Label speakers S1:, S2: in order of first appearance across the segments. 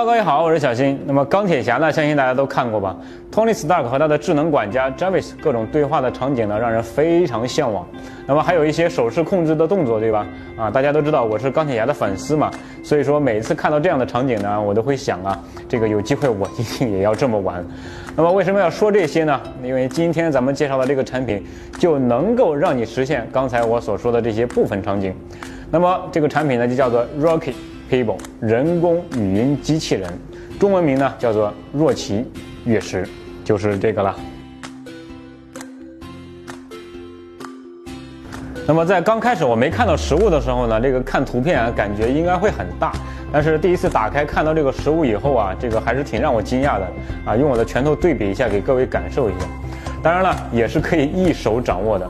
S1: 喽各位好，我是小新。那么钢铁侠呢，相信大家都看过吧？Tony Stark 和他的智能管家 Jarvis 各种对话的场景呢，让人非常向往。那么还有一些手势控制的动作，对吧？啊，大家都知道我是钢铁侠的粉丝嘛，所以说每次看到这样的场景呢，我都会想啊，这个有机会我一定也要这么玩。那么为什么要说这些呢？因为今天咱们介绍的这个产品就能够让你实现刚才我所说的这些部分场景。那么这个产品呢，就叫做 Rocky。People 人工语音机器人，中文名呢叫做若琪月食，就是这个了。那么在刚开始我没看到实物的时候呢，这个看图片啊，感觉应该会很大。但是第一次打开看到这个实物以后啊，这个还是挺让我惊讶的啊。用我的拳头对比一下，给各位感受一下。当然了，也是可以一手掌握的。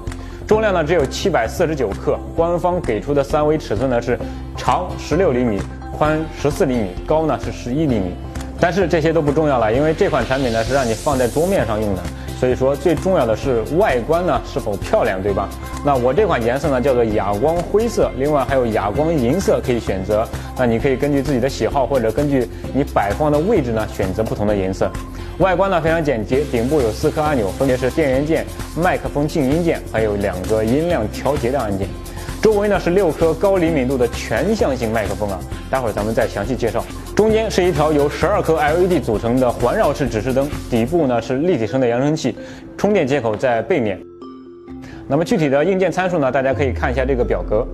S1: 重量呢只有七百四十九克，官方给出的三维尺寸呢是长十六厘米，宽十四厘米，高呢是十一厘米。但是这些都不重要了，因为这款产品呢是让你放在桌面上用的，所以说最重要的是外观呢是否漂亮，对吧？那我这款颜色呢叫做哑光灰色，另外还有哑光银色可以选择。那你可以根据自己的喜好或者根据你摆放的位置呢选择不同的颜色。外观呢非常简洁，顶部有四颗按钮，分别是电源键、麦克风静音键，还有两个音量调节的按键。周围呢是六颗高灵敏度的全向性麦克风啊，待会儿咱们再详细介绍。中间是一条由十二颗 LED 组成的环绕式指示灯，底部呢是立体声的扬声器，充电接口在背面。那么具体的硬件参数呢，大家可以看一下这个表格。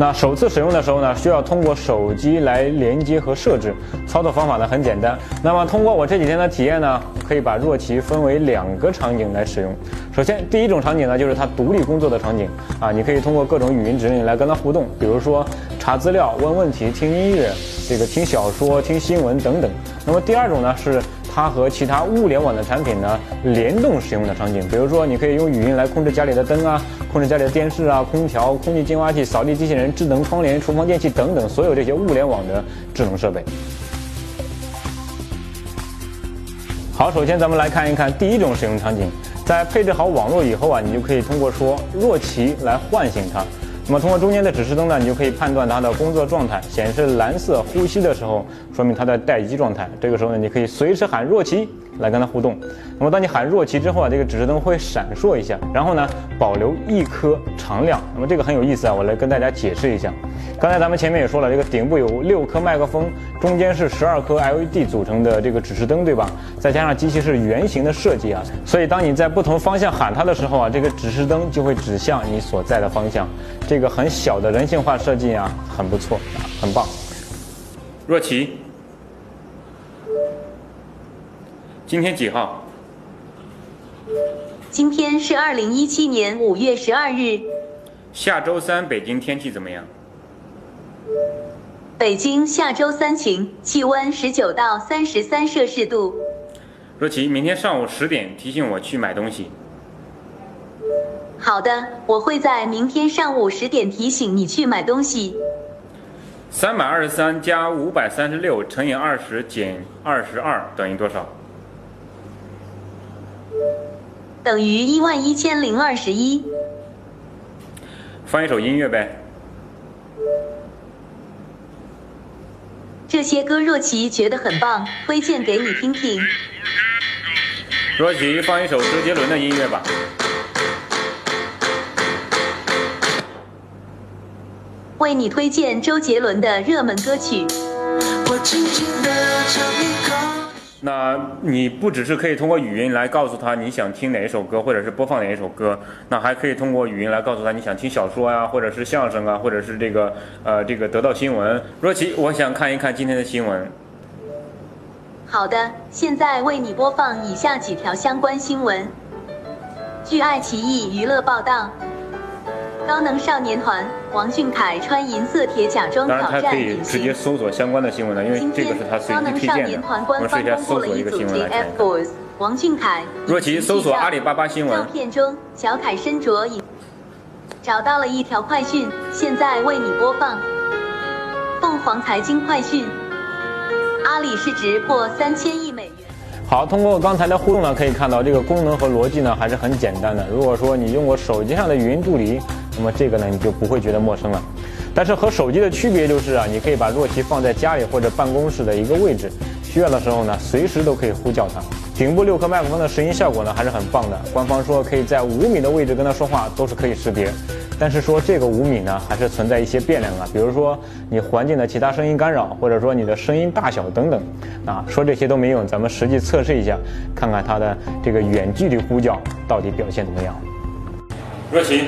S1: 那首次使用的时候呢，需要通过手机来连接和设置。操作方法呢很简单。那么通过我这几天的体验呢，可以把若琪分为两个场景来使用。首先，第一种场景呢就是它独立工作的场景啊，你可以通过各种语音指令来跟它互动，比如说查资料、问问题、听音乐、这个听小说、听新闻等等。那么第二种呢是。它和其他物联网的产品呢联动使用的场景，比如说你可以用语音来控制家里的灯啊，控制家里的电视啊、空调、空气净化器、扫地机器人、智能窗帘、厨房电器等等所有这些物联网的智能设备。好，首先咱们来看一看第一种使用场景，在配置好网络以后啊，你就可以通过说若琪来唤醒它。那么通过中间的指示灯呢，你就可以判断它的工作状态，显示蓝色呼吸的时候，说明它在待机状态。这个时候呢，你可以随时喊若琪来跟它互动。那么当你喊若琪之后啊，这个指示灯会闪烁一下，然后呢保留一颗常亮。那么这个很有意思啊，我来跟大家解释一下。刚才咱们前面也说了，这个顶部有六颗麦克风，中间是十二颗 LED 组成的这个指示灯，对吧？再加上机器是圆形的设计啊，所以当你在不同方向喊它的时候啊，这个指示灯就会指向你所在的方向。这个很小的人性化设计啊，很不错，很棒。若琪，今天几号？
S2: 今天是二零一七年五月十二日。
S1: 下周三北京天气怎么样？
S2: 北京下周三晴，气温十九到三十三摄氏度。
S1: 若琪，明天上午十点提醒我去买东西。
S2: 好的，我会在明天上午十点提醒你去买东西。
S1: 三百二十三加五百三十六乘以二十减二十二等于多少？
S2: 等于一万一千零二十一。
S1: 放一首音乐呗。
S2: 这些歌若琪觉得很棒，推荐给你听听。
S1: 若琪，放一首周杰伦的音乐吧。
S2: 为你推荐周杰伦的热门歌曲。
S1: 那你不只是可以通过语音来告诉他你想听哪一首歌，或者是播放哪一首歌，那还可以通过语音来告诉他你想听小说呀，或者是相声啊，或者是这个呃这个得到新闻。若琪，我想看一看今天的新闻。
S2: 好的，现在为你播放以下几条相关新闻。据爱奇艺娱乐报道。高能少年团王俊凯穿银色铁甲装挑战。
S1: 直接搜索相关的新闻了，因为这个是他随机推荐的。我试一下搜索一个新闻来看。
S2: 王俊凯。
S1: 若琪搜索阿里巴巴新闻。
S2: 照片中，小凯身着隐。找到了一条快讯，现在为你播放。凤凰财经快讯：阿里市值破三千亿美元。
S1: 好，通过刚才的互动呢，可以看到这个功能和逻辑呢还是很简单的。如果说你用过手机上的语音助理。那么这个呢，你就不会觉得陌生了。但是和手机的区别就是啊，你可以把若琪放在家里或者办公室的一个位置，需要的时候呢，随时都可以呼叫它。顶部六颗麦克风的拾音效果呢还是很棒的，官方说可以在五米的位置跟它说话都是可以识别。但是说这个五米呢，还是存在一些变量啊，比如说你环境的其他声音干扰，或者说你的声音大小等等。啊，说这些都没用，咱们实际测试一下，看看它的这个远距离呼叫到底表现怎么样。若琪，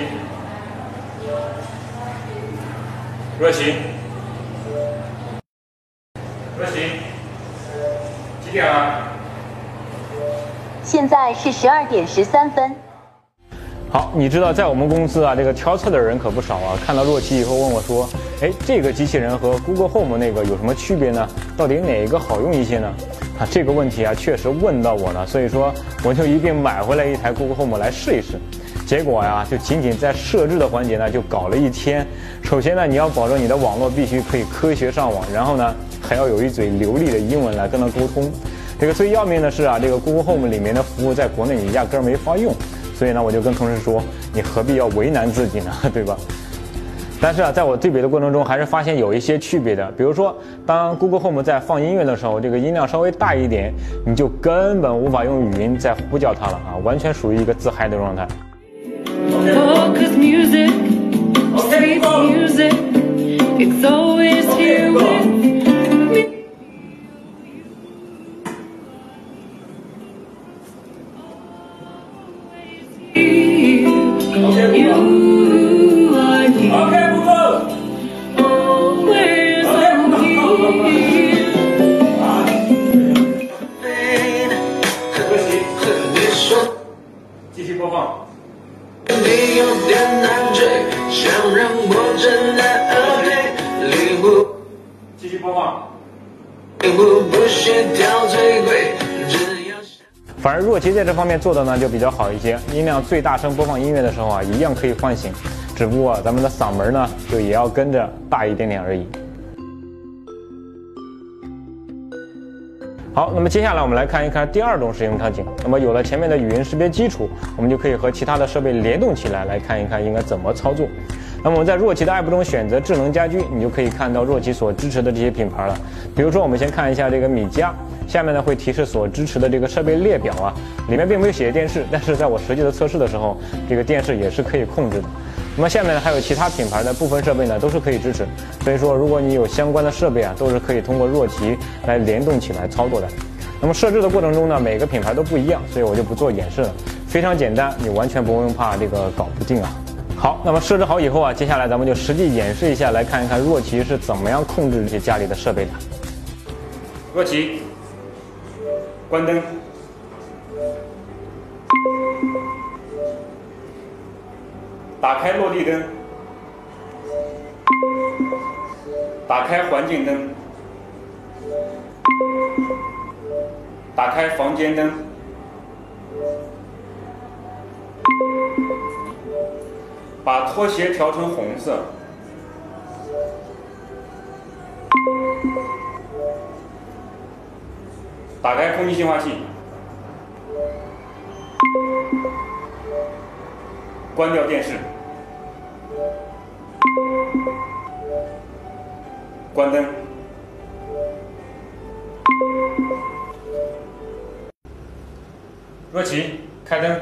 S1: 若琪，若琪，几点了？
S2: 现在是十二点十三分。
S1: 好，你知道在我们公司啊，这个挑刺的人可不少啊。看到若琪以后问我说：“哎，这个机器人和 Google Home 那个有什么区别呢？到底哪一个好用一些呢？”啊，这个问题啊，确实问到我了，所以说我就一并买回来一台 Google Home 来试一试。结果呀，就仅仅在设置的环节呢，就搞了一天。首先呢，你要保证你的网络必须可以科学上网，然后呢，还要有一嘴流利的英文来跟它沟通。这个最要命的是啊，这个 Google Home 里面的服务在国内你压根儿没法用。所以呢，我就跟同事说，你何必要为难自己呢，对吧？但是啊，在我对比的过程中，还是发现有一些区别的。比如说，当 Google Home 在放音乐的时候，这个音量稍微大一点，你就根本无法用语音再呼叫它了啊，完全属于一个自嗨的状态。Oh, music, music, it's always here with me. You. 继续播放。反而若琪在这方面做的呢就比较好一些，音量最大声播放音乐的时候啊，一样可以唤醒，只不过咱们的嗓门呢就也要跟着大一点点而已。好，那么接下来我们来看一看第二种使用场景。那么有了前面的语音识别基础，我们就可以和其他的设备联动起来，来看一看应该怎么操作。那么我们在若琪的 app 中选择智能家居，你就可以看到若琪所支持的这些品牌了。比如说，我们先看一下这个米家，下面呢会提示所支持的这个设备列表啊，里面并没有写电视，但是在我实际的测试的时候，这个电视也是可以控制的。那么下面呢还有其他品牌的部分设备呢都是可以支持，所以说如果你有相关的设备啊，都是可以通过若琪来联动起来操作的。那么设置的过程中呢，每个品牌都不一样，所以我就不做演示了，非常简单，你完全不用怕这个搞不定啊。好，那么设置好以后啊，接下来咱们就实际演示一下，来看一看若琪是怎么样控制这些家里的设备的。若琪，关灯。打开落地灯，打开环境灯，打开房间灯，把拖鞋调成红色，打开空气净化器。关掉电视，关灯。若琪，开灯。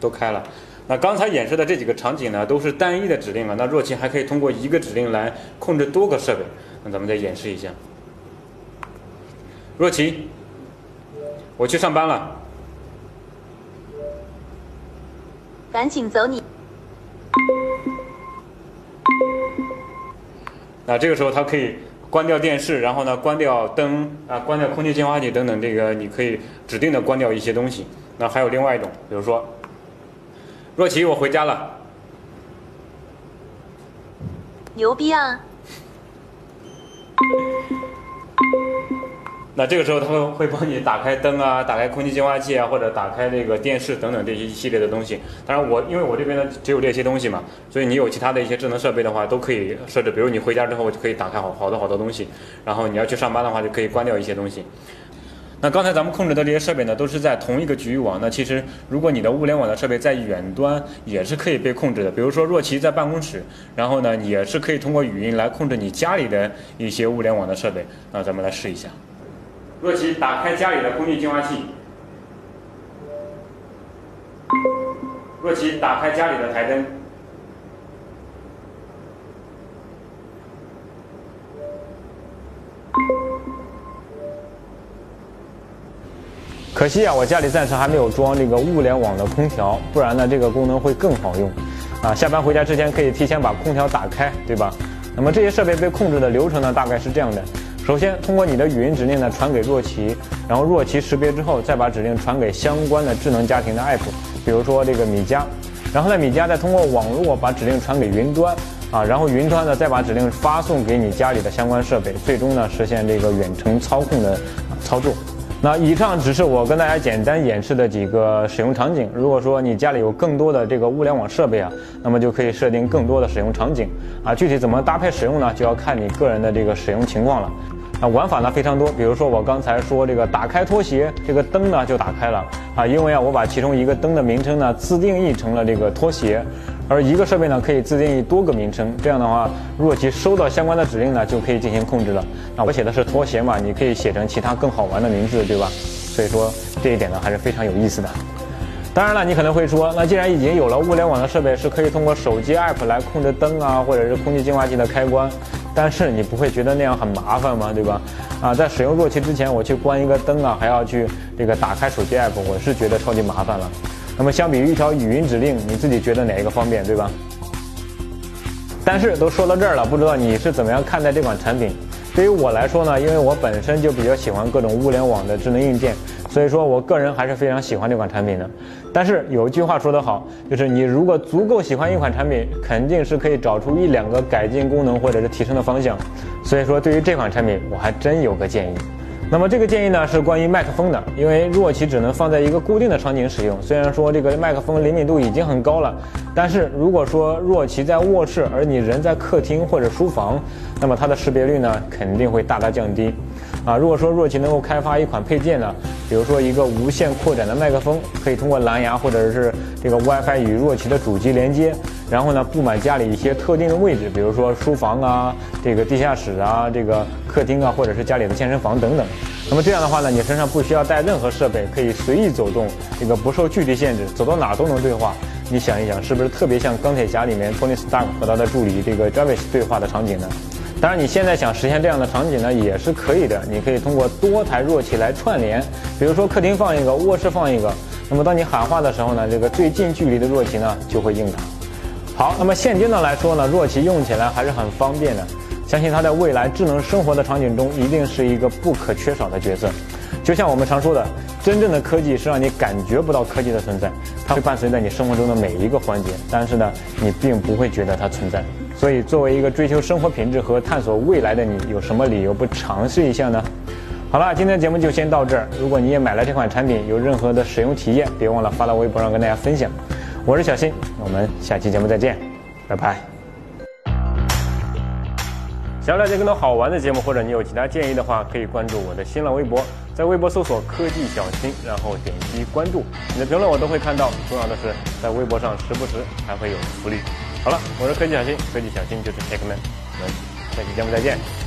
S1: 都开了。那刚才演示的这几个场景呢，都是单一的指令啊。那若琪还可以通过一个指令来控制多个设备。那咱们再演示一下。若琪，我去上班了。
S2: 赶紧走你！
S1: 那这个时候它可以关掉电视，然后呢关掉灯啊，关掉空气净化器等等，这个你可以指定的关掉一些东西。那还有另外一种，比如说，若琪，我回家了。
S2: 牛逼啊！
S1: 那这个时候，它会会帮你打开灯啊，打开空气净化器啊，或者打开那个电视等等这些一系列的东西。当然，我因为我这边呢只有这些东西嘛，所以你有其他的一些智能设备的话，都可以设置。比如你回家之后就可以打开好好多好多东西，然后你要去上班的话，就可以关掉一些东西。那刚才咱们控制的这些设备呢，都是在同一个局域网。那其实，如果你的物联网的设备在远端，也是可以被控制的。比如说，若琪在办公室，然后呢，也是可以通过语音来控制你家里的一些物联网的设备。那咱们来试一下。若琪，打开家里的空气净化器。若琪，打开家里的台灯。可惜啊，我家里暂时还没有装这个物联网的空调，不然呢，这个功能会更好用。啊，下班回家之前可以提前把空调打开，对吧？那么这些设备被控制的流程呢，大概是这样的：首先通过你的语音指令呢传给若琪，然后若琪识别之后，再把指令传给相关的智能家庭的 app，比如说这个米家，然后呢米家再通过网络把指令传给云端，啊，然后云端呢再把指令发送给你家里的相关设备，最终呢实现这个远程操控的操作。那以上只是我跟大家简单演示的几个使用场景。如果说你家里有更多的这个物联网设备啊，那么就可以设定更多的使用场景啊。具体怎么搭配使用呢？就要看你个人的这个使用情况了。那玩法呢非常多，比如说我刚才说这个打开拖鞋，这个灯呢就打开了啊，因为啊我把其中一个灯的名称呢自定义成了这个拖鞋。而一个设备呢，可以自定义多个名称，这样的话，若其收到相关的指令呢，就可以进行控制了。那我写的是拖鞋嘛，你可以写成其他更好玩的名字，对吧？所以说这一点呢，还是非常有意思的。当然了，你可能会说，那既然已经有了物联网的设备，是可以通过手机 app 来控制灯啊，或者是空气净化器的开关，但是你不会觉得那样很麻烦吗？对吧？啊，在使用若琪之前，我去关一个灯啊，还要去这个打开手机 app，我是觉得超级麻烦了。那么相比于一条语音指令，你自己觉得哪一个方便，对吧？但是都说到这儿了，不知道你是怎么样看待这款产品？对于我来说呢，因为我本身就比较喜欢各种物联网的智能硬件，所以说我个人还是非常喜欢这款产品的。但是有一句话说得好，就是你如果足够喜欢一款产品，肯定是可以找出一两个改进功能或者是提升的方向。所以说对于这款产品，我还真有个建议。那么这个建议呢是关于麦克风的，因为若其只能放在一个固定的场景使用。虽然说这个麦克风灵敏度已经很高了，但是如果说若其在卧室，而你人在客厅或者书房，那么它的识别率呢肯定会大大降低。啊，如果说若琪能够开发一款配件呢，比如说一个无线扩展的麦克风，可以通过蓝牙或者是这个 WiFi 与若琪的主机连接，然后呢布满家里一些特定的位置，比如说书房啊、这个地下室啊、这个客厅啊，或者是家里的健身房等等。那么这样的话呢，你身上不需要带任何设备，可以随意走动，这个不受距离限制，走到哪都能对话。你想一想，是不是特别像钢铁侠里面托尼斯塔克和他的助理这个 Jarvis 对话的场景呢？当然，你现在想实现这样的场景呢，也是可以的。你可以通过多台弱器来串联，比如说客厅放一个，卧室放一个。那么当你喊话的时候呢，这个最近距离的弱器呢就会应答。好，那么现阶段来说呢，弱器用起来还是很方便的。相信它在未来智能生活的场景中一定是一个不可缺少的角色。就像我们常说的，真正的科技是让你感觉不到科技的存在，它会伴随在你生活中的每一个环节，但是呢，你并不会觉得它存在。所以，作为一个追求生活品质和探索未来的你，有什么理由不尝试一下呢？好了，今天的节目就先到这儿。如果你也买了这款产品，有任何的使用体验，别忘了发到微博上跟大家分享。我是小新，我们下期节目再见，拜拜。想要了解更多好玩的节目，或者你有其他建议的话，可以关注我的新浪微博，在微博搜索“科技小新”，然后点击关注。你的评论我都会看到。重要的是，在微博上时不时还会有福利。好了，我是科技小新，科技小新就是 Take Man，我们下期节目再见。